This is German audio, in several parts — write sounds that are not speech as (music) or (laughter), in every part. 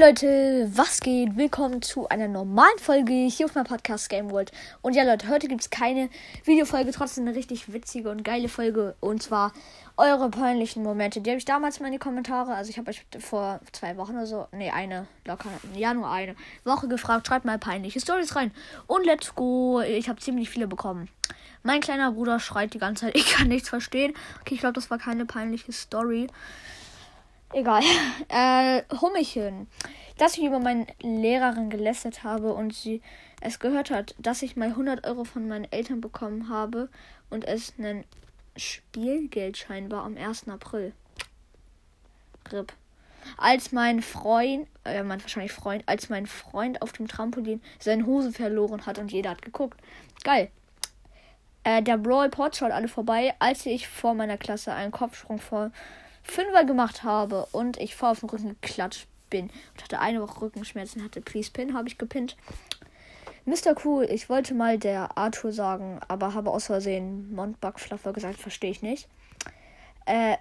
Leute, was geht? Willkommen zu einer normalen Folge hier auf meinem Podcast Game World. Und ja Leute, heute gibt es keine Videofolge, trotzdem eine richtig witzige und geile Folge. Und zwar eure peinlichen Momente. Die habe ich damals mal in die Kommentare, also ich habe euch vor zwei Wochen oder so, nee, eine, locker, ja nur eine Woche gefragt, schreibt mal peinliche Stories rein. Und let's go, ich habe ziemlich viele bekommen. Mein kleiner Bruder schreit die ganze Zeit, (laughs) ich kann nichts verstehen. Okay, ich glaube, das war keine peinliche Story. Egal. (laughs) Äh, Hummelchen. Dass ich über meine Lehrerin gelästert habe und sie es gehört hat, dass ich mal 100 Euro von meinen Eltern bekommen habe und es ein Spielgeldschein war am 1. April. RIP. Als mein Freund, äh, mein wahrscheinlich Freund, als mein Freund auf dem Trampolin seine Hose verloren hat und jeder hat geguckt. Geil. Äh, der Brawl Pod schaut alle vorbei, als ich vor meiner Klasse einen Kopfsprung vor Fünfer gemacht habe und ich vor auf den Rücken geklatscht bin und hatte eine Woche Rückenschmerzen, hatte Please Pin, habe ich gepinnt. Mr. Cool, ich wollte mal der Arthur sagen, aber habe aus Versehen Montbug Fluffer gesagt, verstehe ich nicht. Äh,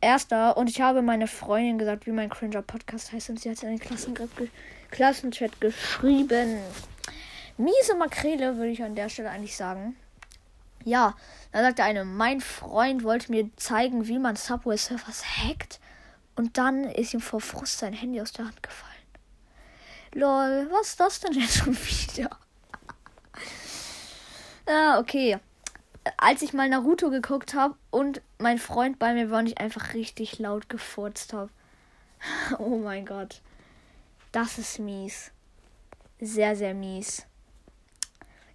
erster, und ich habe meine Freundin gesagt, wie mein Cringer Podcast heißt, und sie hat in den Klassengrupp ge Klassenchat geschrieben. Miese Makrele, würde ich an der Stelle eigentlich sagen. Ja, da sagte eine, mein Freund wollte mir zeigen, wie man Subway Surfers hackt. Und dann ist ihm vor Frust sein Handy aus der Hand gefallen. Lol, was ist das denn jetzt schon wieder? (laughs) ah, okay. Als ich mal Naruto geguckt habe und mein Freund bei mir war und ich einfach richtig laut gefurzt habe. (laughs) oh mein Gott. Das ist mies. Sehr, sehr mies.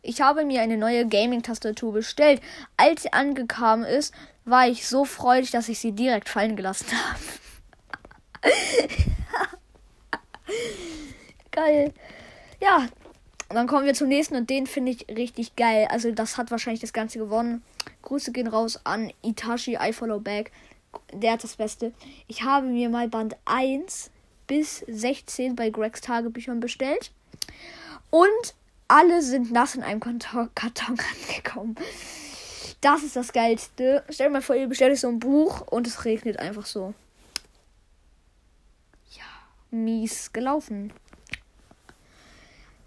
Ich habe mir eine neue Gaming-Tastatur bestellt. Als sie angekommen ist, war ich so freudig, dass ich sie direkt fallen gelassen habe. (laughs) geil. Ja, dann kommen wir zum nächsten und den finde ich richtig geil. Also das hat wahrscheinlich das Ganze gewonnen. Grüße gehen raus an Itachi I Follow Back. Der hat das Beste. Ich habe mir mal Band 1 bis 16 bei Gregs Tagebüchern bestellt. Und alle sind nass in einem Karton, Karton (laughs) angekommen. Das ist das Geilste. Stell dir mal vor, ihr bestellt euch so ein Buch und es regnet einfach so. Ja, mies gelaufen.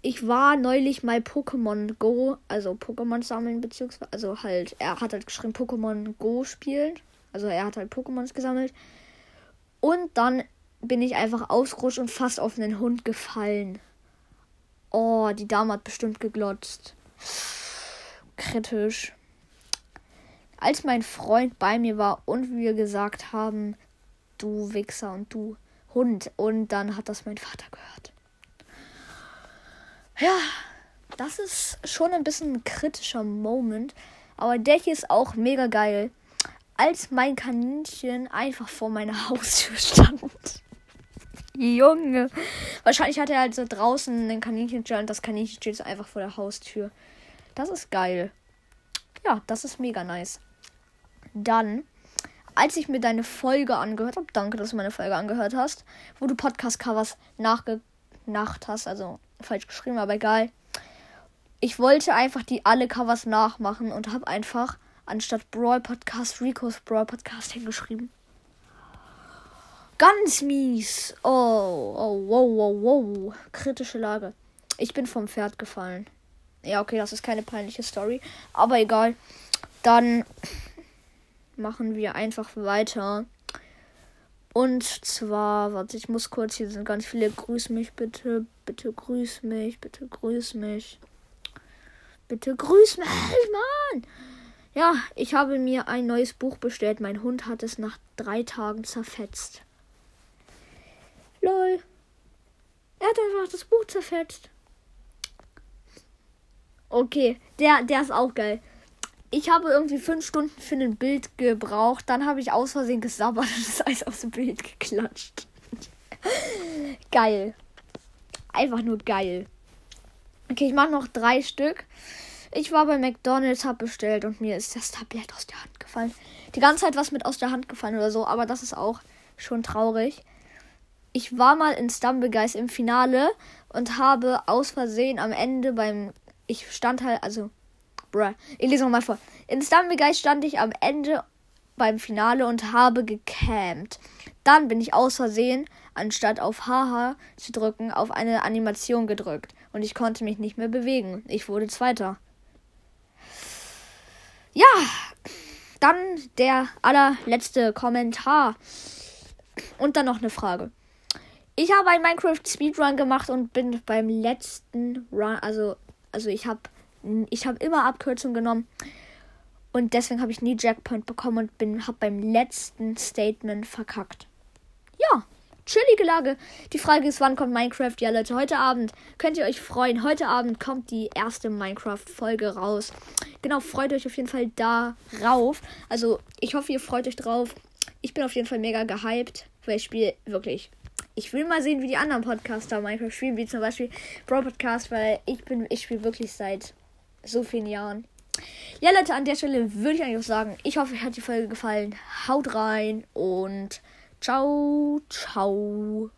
Ich war neulich mal Pokémon Go, also Pokémon sammeln, beziehungsweise, also halt, er hat halt geschrieben Pokémon Go spielen. Also er hat halt Pokémons gesammelt. Und dann bin ich einfach ausgerutscht und fast auf einen Hund gefallen. Oh, die Dame hat bestimmt geglotzt. Kritisch. Als mein Freund bei mir war und wir gesagt haben, du Wichser und du Hund. Und dann hat das mein Vater gehört. Ja, das ist schon ein bisschen ein kritischer Moment. Aber der hier ist auch mega geil. Als mein Kaninchen einfach vor meiner (laughs) Haustür stand. Junge. Wahrscheinlich hat er halt so draußen ein Kaninchen und das Kaninchen steht so einfach vor der Haustür. Das ist geil. Ja, das ist mega nice. Dann, als ich mir deine Folge angehört habe, danke, dass du meine Folge angehört hast, wo du Podcast-Covers nachgenacht hast, also falsch geschrieben, aber egal. Ich wollte einfach die alle Covers nachmachen und habe einfach anstatt Brawl Podcast Ricos Brawl Podcast hingeschrieben. Ganz mies. Oh, oh, wow, wow, wow. Kritische Lage. Ich bin vom Pferd gefallen. Ja, okay, das ist keine peinliche Story. Aber egal. Dann machen wir einfach weiter. Und zwar, warte, ich muss kurz, hier sind ganz viele. Grüß mich bitte, bitte grüß mich, bitte grüß mich. Bitte grüß mich, Mann! Ja, ich habe mir ein neues Buch bestellt. Mein Hund hat es nach drei Tagen zerfetzt. Lol. Er hat einfach das Buch zerfetzt. Okay, der, der ist auch geil. Ich habe irgendwie fünf Stunden für ein Bild gebraucht. Dann habe ich aus Versehen gesabbert und das Eis dem Bild geklatscht. (laughs) geil. Einfach nur geil. Okay, ich mache noch drei Stück. Ich war bei McDonalds, habe bestellt und mir ist das Tablett aus der Hand gefallen. Die ganze Zeit was mit aus der Hand gefallen oder so, aber das ist auch schon traurig ich war mal in Stumblegeist im Finale und habe aus Versehen am Ende beim. Ich stand halt, also. Bruh, ich lese nochmal vor. In Stumblegeist stand ich am Ende beim Finale und habe gecampt. Dann bin ich aus Versehen, anstatt auf Haha zu drücken, auf eine Animation gedrückt und ich konnte mich nicht mehr bewegen. Ich wurde Zweiter. Ja, dann der allerletzte Kommentar. Und dann noch eine Frage. Ich habe einen Minecraft Speedrun gemacht und bin beim letzten Run, also, also ich habe ich hab immer Abkürzungen genommen. Und deswegen habe ich nie Jackpoint bekommen und bin habe beim letzten Statement verkackt. Ja, chillige Lage. Die Frage ist, wann kommt Minecraft? Ja, Leute, heute Abend könnt ihr euch freuen. Heute Abend kommt die erste Minecraft-Folge raus. Genau, freut euch auf jeden Fall darauf. Also, ich hoffe, ihr freut euch drauf. Ich bin auf jeden Fall mega gehypt, weil ich spiele wirklich. Ich will mal sehen, wie die anderen Podcaster Minecraft spielen, wie zum Beispiel Bro Podcast, weil ich bin, ich spiele wirklich seit so vielen Jahren. Ja, Leute, an der Stelle würde ich eigentlich auch sagen, ich hoffe, euch hat die Folge gefallen. Haut rein und ciao, ciao.